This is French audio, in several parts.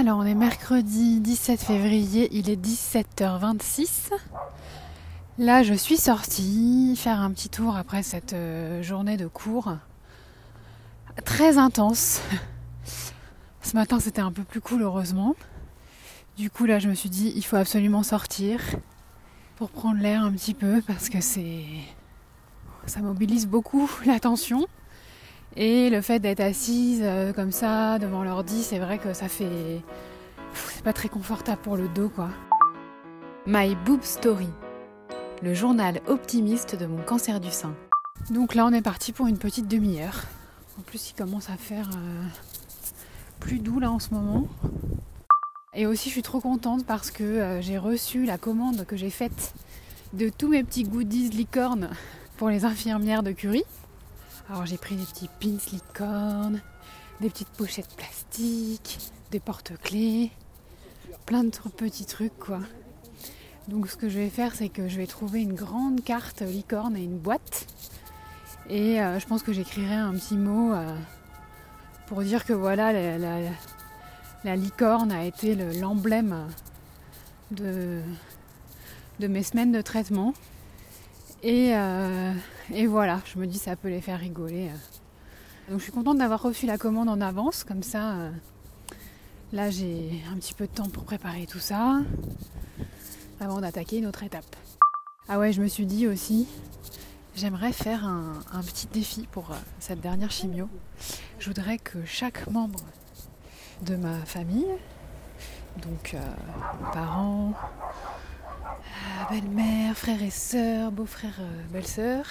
Alors, on est mercredi 17 février, il est 17h26. Là, je suis sortie faire un petit tour après cette euh, journée de cours très intense. Ce matin, c'était un peu plus cool, heureusement. Du coup, là, je me suis dit, il faut absolument sortir pour prendre l'air un petit peu parce que c'est. Ça mobilise beaucoup l'attention. Et le fait d'être assise euh, comme ça devant l'ordi, c'est vrai que ça fait. C'est pas très confortable pour le dos quoi. My Boob Story, le journal optimiste de mon cancer du sein. Donc là, on est parti pour une petite demi-heure. En plus, il commence à faire euh, plus doux là en ce moment. Et aussi, je suis trop contente parce que euh, j'ai reçu la commande que j'ai faite de tous mes petits goodies licornes pour les infirmières de Curie. Alors j'ai pris des petits pins licorne, des petites pochettes plastiques, des porte-clés, plein de petits trucs quoi. Donc ce que je vais faire c'est que je vais trouver une grande carte licorne et une boîte. Et euh, je pense que j'écrirai un petit mot euh, pour dire que voilà la, licorne a été l'emblème de, de mes semaines de traitement. Et, euh, et, voilà, je me dis ça peut les faire rigoler. Donc je suis contente d'avoir reçu la commande en avance, comme ça, euh, là j'ai un petit peu de temps pour préparer tout ça, avant d'attaquer une autre étape. Ah ouais, je me suis dit aussi, j'aimerais faire un, petit défi pour euh, cette dernière chimio. Je voudrais que chaque membre de ma famille, donc parents, belle-mère, frère et sœur, beau-frère, euh, belle-sœur.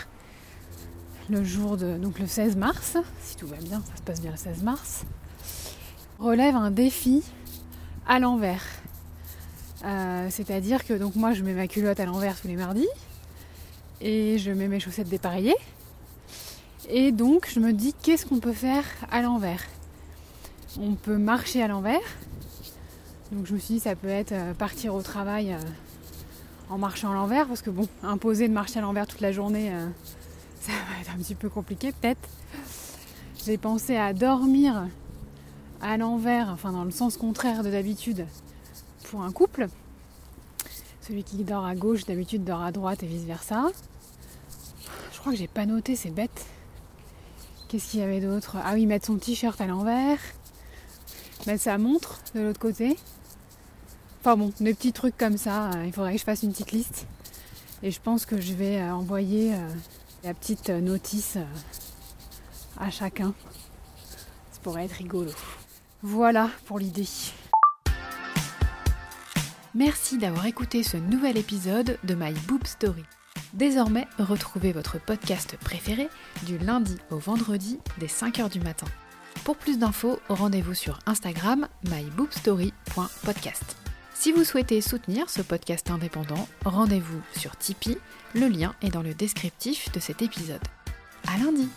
Le jour de. Donc le 16 mars, si tout va bien, ça se passe bien le 16 mars. Relève un défi à l'envers. Euh, c'est-à-dire que donc moi je mets ma culotte à l'envers tous les mardis et je mets mes chaussettes dépareillées. Et donc je me dis qu'est-ce qu'on peut faire à l'envers? On peut marcher à l'envers. Donc je me suis dit ça peut être euh, partir au travail en marchant à l'envers, parce que bon, imposer de marcher à l'envers toute la journée, euh, ça va être un petit peu compliqué peut-être. J'ai pensé à dormir à l'envers, enfin dans le sens contraire de d'habitude, pour un couple. Celui qui dort à gauche d'habitude dort à droite et vice versa. Je crois que j'ai pas noté, c'est bête. Qu'est-ce qu'il y avait d'autre? Ah oui, mettre son t-shirt à l'envers, mettre sa montre de l'autre côté. Enfin bon, des petits trucs comme ça, euh, il faudrait que je fasse une petite liste. Et je pense que je vais euh, envoyer euh, la petite notice à chacun. Ça pourrait être rigolo. Voilà pour l'idée. Merci d'avoir écouté ce nouvel épisode de My Boob Story. Désormais, retrouvez votre podcast préféré du lundi au vendredi dès 5h du matin. Pour plus d'infos, rendez-vous sur Instagram myboobstory.podcast. Si vous souhaitez soutenir ce podcast indépendant, rendez-vous sur Tipeee, le lien est dans le descriptif de cet épisode. À lundi